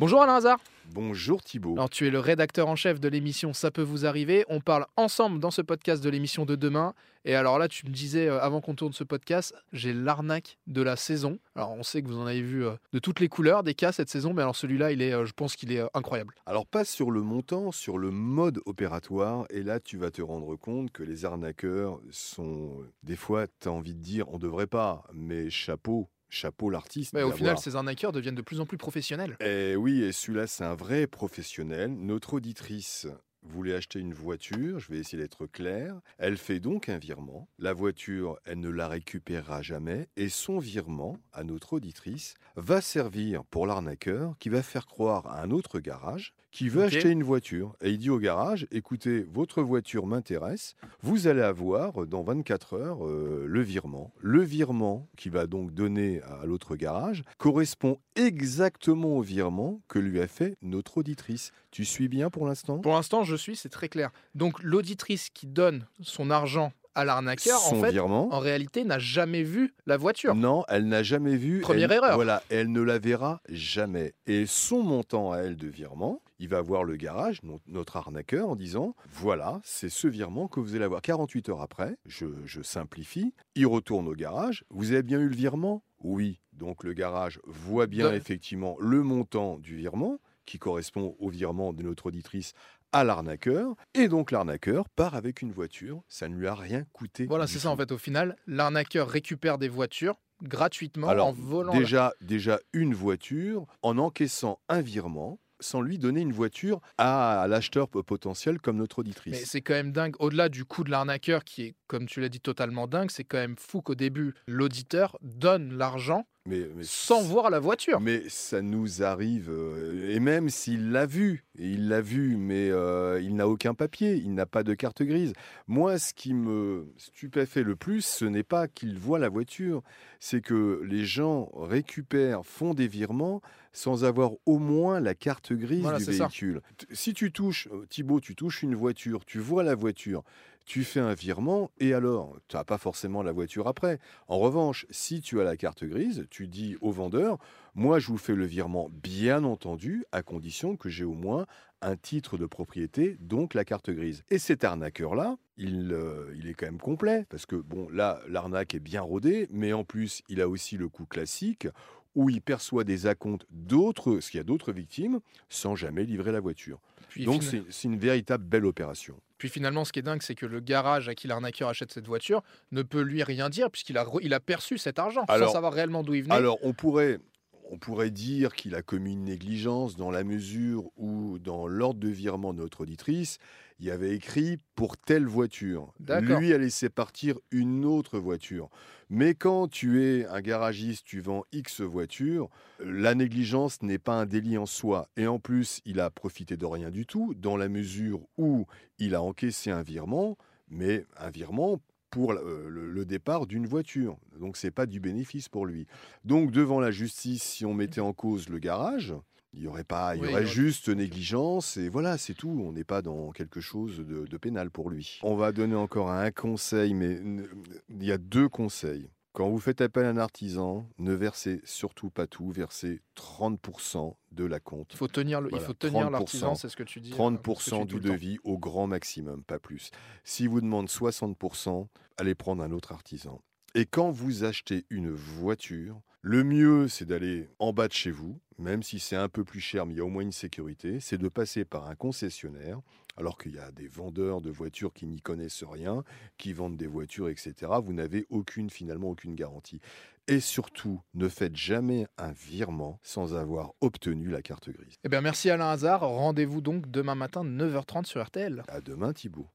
Bonjour Alain Hazard. Bonjour Thibault. Alors tu es le rédacteur en chef de l'émission Ça peut vous arriver. On parle ensemble dans ce podcast de l'émission de demain. Et alors là, tu me disais euh, avant qu'on tourne ce podcast, j'ai l'arnaque de la saison. Alors on sait que vous en avez vu euh, de toutes les couleurs des cas cette saison, mais alors celui-là, il est, euh, je pense qu'il est incroyable. Alors pas sur le montant, sur le mode opératoire. Et là, tu vas te rendre compte que les arnaqueurs sont des fois, tu as envie de dire, on devrait pas, mais chapeau chapeau l'artiste. Mais au final, ces arnaqueurs deviennent de plus en plus professionnels. Eh oui, et celui-là, c'est un vrai professionnel. Notre auditrice voulait acheter une voiture, je vais essayer d'être clair. Elle fait donc un virement. La voiture, elle ne la récupérera jamais. Et son virement, à notre auditrice, va servir pour l'arnaqueur qui va faire croire à un autre garage qui veut acheter une voiture. Et il dit au garage, écoutez, votre voiture m'intéresse, vous allez avoir dans 24 heures euh, le virement. Le virement qui va donc donner à l'autre garage correspond exactement au virement que lui a fait notre auditrice. Tu suis bien pour l'instant? Pour l'instant, je suis, c'est très clair. Donc l'auditrice qui donne son argent à l'arnaqueur, en fait, en réalité, n'a jamais vu la voiture. Non, elle n'a jamais vu. Première erreur. Voilà, elle ne la verra jamais. Et son montant à elle de virement, il va voir le garage, notre arnaqueur, en disant voilà, c'est ce virement que vous allez avoir. 48 heures après, je, simplifie, il retourne au garage. Vous avez bien eu le virement? Oui. Donc le garage voit bien effectivement le montant du virement qui correspond au virement de notre auditrice à l'arnaqueur. Et donc l'arnaqueur part avec une voiture. Ça ne lui a rien coûté. Voilà, c'est ça en fait. Au final, l'arnaqueur récupère des voitures gratuitement en volant. Déjà, déjà une voiture en encaissant un virement sans lui donner une voiture à l'acheteur potentiel comme notre auditrice. Mais c'est quand même dingue. Au-delà du coût de l'arnaqueur, qui est, comme tu l'as dit, totalement dingue, c'est quand même fou qu'au début, l'auditeur donne l'argent mais, sans voir la voiture. Mais ça nous arrive, euh, et même s'il l'a vu, et il l'a vu, mais euh, il n'a aucun papier, il n'a pas de carte grise. Moi, ce qui me stupéfait le plus, ce n'est pas qu'il voit la voiture, c'est que les gens récupèrent, font des virements sans avoir au moins la carte grise du véhicule. Si tu touches, euh, Thibaut, tu touches une voiture, tu vois la voiture, tu fais un virement et alors, tu n'as pas forcément la voiture après. En revanche, si tu as la carte grise, tu dis au vendeur, moi je vous fais le virement bien entendu, à condition que j'ai au moins un titre de propriété, donc la carte grise. Et cet arnaqueur-là, il, euh, il, est quand même complet, parce que bon, là, l'arnaque est bien rodée, mais en plus, il a aussi le coût classique où il perçoit des acomptes d'autres, ce qu'il y a d'autres victimes, sans jamais livrer la voiture. Donc c'est une véritable belle opération. Puis finalement, ce qui est dingue, c'est que le garage à qui l'arnaqueur achète cette voiture ne peut lui rien dire puisqu'il a, il a perçu cet argent sans savoir réellement d'où il venait. Alors on pourrait, on pourrait dire qu'il a commis une négligence dans la mesure où, dans l'ordre de virement de notre auditrice, il y avait écrit pour telle voiture. Lui a laissé partir une autre voiture. Mais quand tu es un garagiste, tu vends X voitures, la négligence n'est pas un délit en soi. Et en plus, il a profité de rien du tout, dans la mesure où il a encaissé un virement, mais un virement pour euh, le, départ d'une voiture. Donc c'est pas du bénéfice pour lui. Donc devant la justice, si on mettait en cause le garage, il y aurait pas, il y aurait juste négligence et voilà, c'est tout. On n'est pas dans quelque chose de, de, pénal pour lui. On va donner encore un conseil, mais il y a deux conseils. Quand vous faites appel à un artisan, ne versez surtout pas tout, versez 30% de la compte. Il faut tenir, l'artisan, c'est ce que tu dis. 30% euh, du devis au grand maximum, pas plus. Si vous demande 60%, allez prendre un autre artisan. Et quand vous achetez une voiture, le mieux, c'est d'aller en bas de chez vous, même si c'est un peu plus cher, mais il y a au moins une sécurité, c'est de passer par un concessionnaire, alors qu'il y a des vendeurs de voitures qui n'y connaissent rien, qui vendent des voitures, etc. Vous n'avez aucune, finalement, aucune garantie. Et surtout, ne faites jamais un virement sans avoir obtenu la carte grise. Eh bien, merci Alain Hazard. Rendez-vous donc demain matin, 9h30 sur RTL. À demain, Thibault.